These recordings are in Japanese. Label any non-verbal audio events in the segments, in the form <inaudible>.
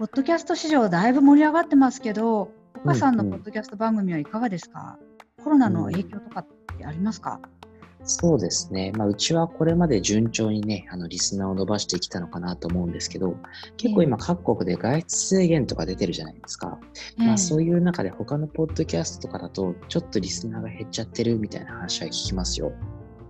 ポッドキャスト市場だいぶ盛り上がってますけど、岡さんのポッドキャスト番組はいかがですか、うん、コロナの影響とかってありますか、そうですね。まあ、うちはこれまで順調にね、あの、リスナーを伸ばしてきたのかなと思うんですけど、結構今各国で外出制限とか出てるじゃないですか。えー、まあ、そういう中で他のポッドキャストとかだと、ちょっとリスナーが減っちゃってるみたいな話は聞きますよ。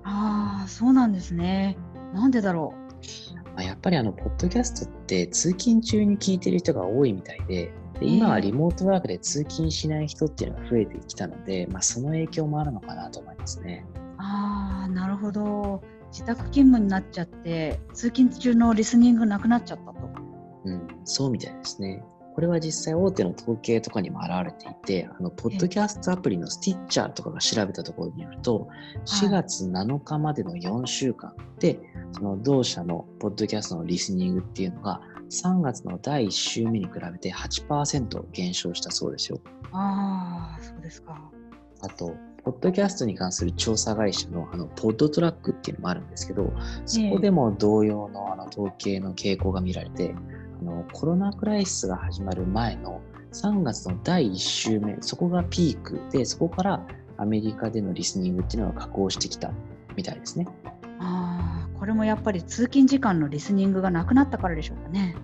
ああ、そうなんですね。なんでだろう？まあ、やっぱりあの、ポッドキャストって通勤中に聞いてる人が多いみたいで、で今はリモートワークで通勤しない人っていうのが増えてきたので、まあ、その影響もあるのかなと思いますね。ああ、なるほど。自宅勤務になっちゃって、通勤中のリスニングなくなっちゃったと。うん、そうみたいですね。これは実際大手の統計とかにも表れていて、あのポッドキャストアプリのスティッチャーとかが調べたところによると、4月7日までの4週間で、その同社のポッドキャストのリスニングっていうのが、3月の第1週目に比べて8%減少したそうですよ。ああ、そうですか。あと、ポッドキャストに関する調査会社のあのポッドトラックっていうのもあるんですけど、そこでも同様のあの統計の傾向が見られて、あのコロナクライシスが始まる前の3月の第1週目、そこがピークで、そこからアメリカでのリスニングっていうのが下降してきたみたいですね。ああ、これもやっぱり通勤時間のリスニングがなくなったからでしょうかね。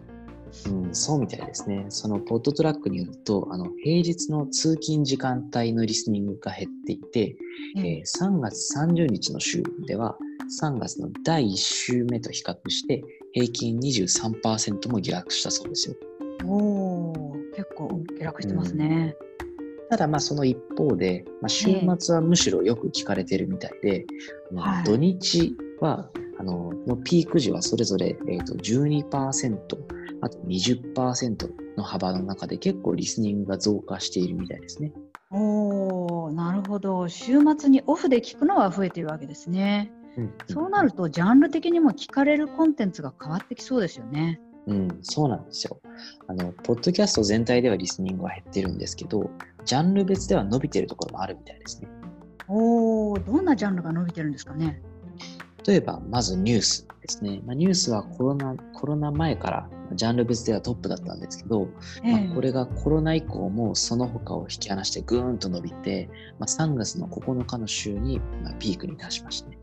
うん、そうみたいですね。そのポッドトラックによると、あの平日の通勤時間帯のリスニングが減っていて、うん、えー、3月30日の週では、3月の第1週目と比較して、平均23%も下落したそうですよ。おお、結構下落してますね。うん、ただ、まあその一方で、まあ、週末はむしろよく聞かれているみたいで、はい、土日は、あののピーク時はそれぞれ、えーと、12%、あと20%の幅の中で結構リスニングが増加しているみたいですね。おなるほど週末にオフで聞くのは増えているわけですね。うん、そうなるとジャンル的にも聞かれるコンテンツが変わってきそうですよね。うん、そうなんですよ。あの、ポッドキャスト全体ではリスニングは減ってるんですけど、ジャンル別では伸びてるところもあるみたいですね。おお、どんなジャンルが伸びてるんですかね。例えば、まずニュースですね。まあ、ニュースはコロナコロナ前からジャンル別ではトップだったんですけど、えー、まあ、これがコロナ以降もその他を引き離してぐーんと伸びて、まあ、3月の9日の週にまピークに達しましたね。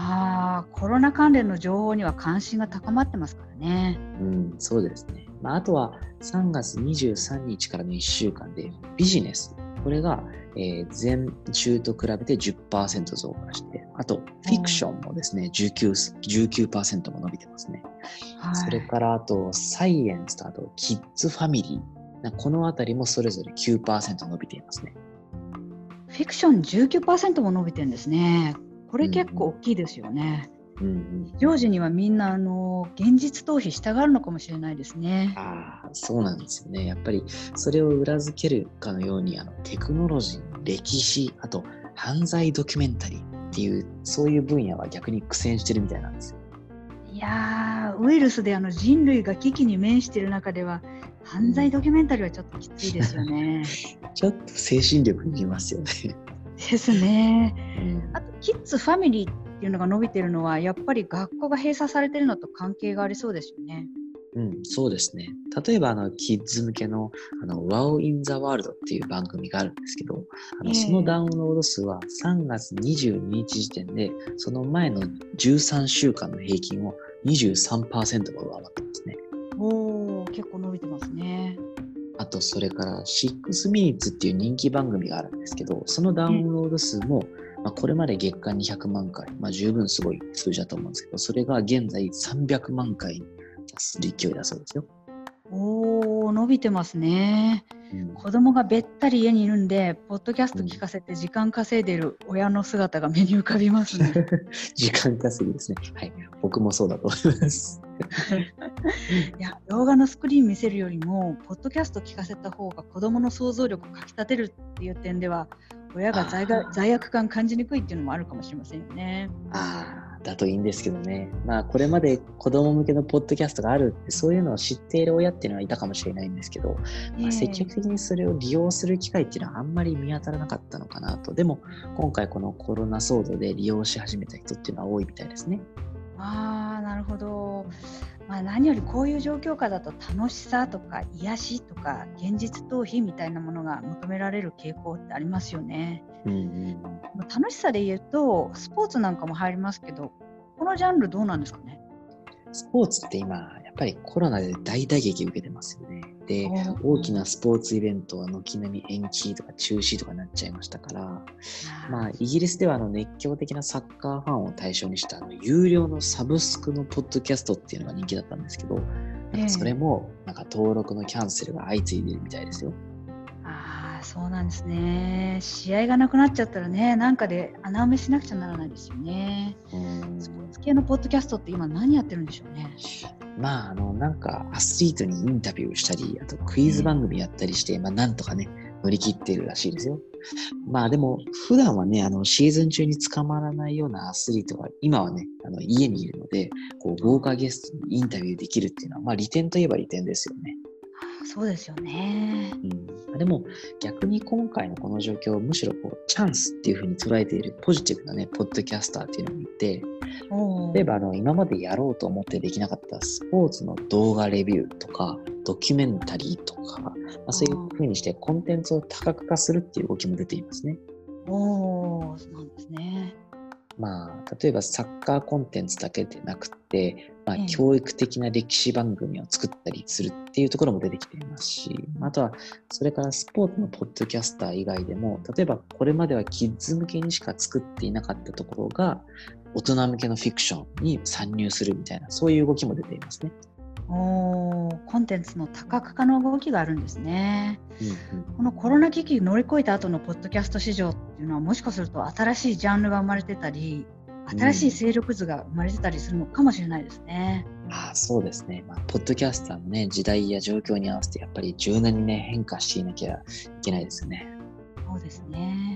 ああ、コロナ関連の情報には関心が高まってますからね。うん、そうですね。まあ、あとは3月23日からの1週間でビジネス。これがえー、前週と比べて10%増加して、あと、フィクションもですね、19%, 19も伸びてますね。はい、それから、あと、サイエンスとあと、キッズファミリー。このあたりもそれぞれ9%伸びていますね。フィクション19%も伸びてるんですね。これ結構大きいですよね。うんうん、常時にはみんなあの現実逃避したがるのかもしれないですね。ああそうなんですよね。やっぱりそれを裏付けるかのようにあのテクノロジー、歴史、あと犯罪ドキュメンタリーっていうそういう分野は逆に苦戦してるみたいなんですよ。いやウイルスであの人類が危機に面している中では犯罪ドキュメンタリーはちょっときついですよね。<laughs> ちょっと精神力にいますよね。ですね。うん、あとキッズファミリーっていうのが伸びてるのはやっぱり学校が閉鎖されてるのと関係がありそうですよね。うん、そうですね。例えば、あの、キッズ向けの、あの、Wow in the World っていう番組があるんですけど、あの、そのダウンロード数は3月22日時点で、その前の13週間の平均を23%も上回ってますね。おー、結構伸びてますね。あと、それから、6 Minutes っていう人気番組があるんですけど、そのダウンロード数も、まあ、これまで月間200万回、まあ、十分すごい数字だと思うんですけど、それが現在300万回に達する勢いだそうですよ。おお伸びてますね、うん、子供がべったり家にいるんでポッドキャスト聞かせて時間稼いでる親の姿が目に浮かびますね。<laughs> 時間稼ぎですね。はい。僕もそうだと思います <laughs> いや動画のスクリーン見せるよりもポッドキャスト聞かせた方が子供の想像力をかきたてるっていう点では親が罪が罪悪感感じにくいっていうのもあるかもしれませんよね。ああ、だといいんですけどね。まあ、これまで子供向けのポッドキャストがあるって、そういうのを知っている親っていうのはいたかもしれないんですけど、まあ、積極的にそれを利用する機会っていうのはあんまり見当たらなかったのかなと。でも、今回このコロナ騒動で利用し始めた人っていうのは多いみたいですね。ああ、なるほど。まあ、何よりこういう状況下だと楽しさとか癒しとか現実逃避みたいなものが求められる傾向ってありますよね。うんうん、楽しさで言うとスポーツなんかも入りますけどこのジャンルどうなんですかね？スポーツって今、やっぱりコロナで大打撃受けてますよね。で、大きなスポーツイベントは軒並み延期とか中止とかになっちゃいましたから、まあ、イギリスではあの熱狂的なサッカーファンを対象にしたあの有料のサブスクのポッドキャストっていうのが人気だったんですけど、なんかそれもなんか登録のキャンセルが相次いでるみたいですよ。そうなんですね。試合がなくなっちゃったらね、なんかで穴埋めしなくちゃならないですよね。スポーツ系のポッドキャストって今何やってるんでしょうね。まあ、あの、なんかアスリートにインタビューしたり、あとクイズ番組やったりして、まあ、なんとかね、乗り切ってるらしいですよ。まあでも、普段はね、あの、シーズン中に捕まらないようなアスリートが、今はね、あの、家にいるので、こう、豪華ゲストにインタビューできるっていうのは、まあ、利点といえば利点ですよね。そうですよね。うん、でも逆に今回のこの状況をむしろこうチャンスっていうふうに捉えているポジティブなね、ポッドキャスターっていうのもいて、例えばあの今までやろうと思ってできなかったスポーツの動画レビューとか、ドキュメンタリーとか、まあ、そういうふうにしてコンテンツを多角化するっていう動きも出ていますね。おー、そうなんですね。まあ、例えばサッカーコンテンツだけでなくて、まあ、教育的な歴史番組を作ったりするっていうところも出てきていますし、あとはそれからスポーツのポッドキャスター以外でも、例えばこれまではキッズ向けにしか作っていなかったところが、大人向けのフィクションに参入するみたいな、そういう動きも出ていますね。おコンテンツの多角化の動きがあるんですね、うんうん、このコロナ危機乗り越えた後のポッドキャスト市場っていうのはもしかすると新しいジャンルが生まれてたり新しい勢力図が生まれてたりするのかもしれないですね。うん、ああそうですね、まあ、ポッドキャスターの、ね、時代や状況に合わせてやっぱり柔軟に、ね、変化していなきゃいけないですよね。そうですね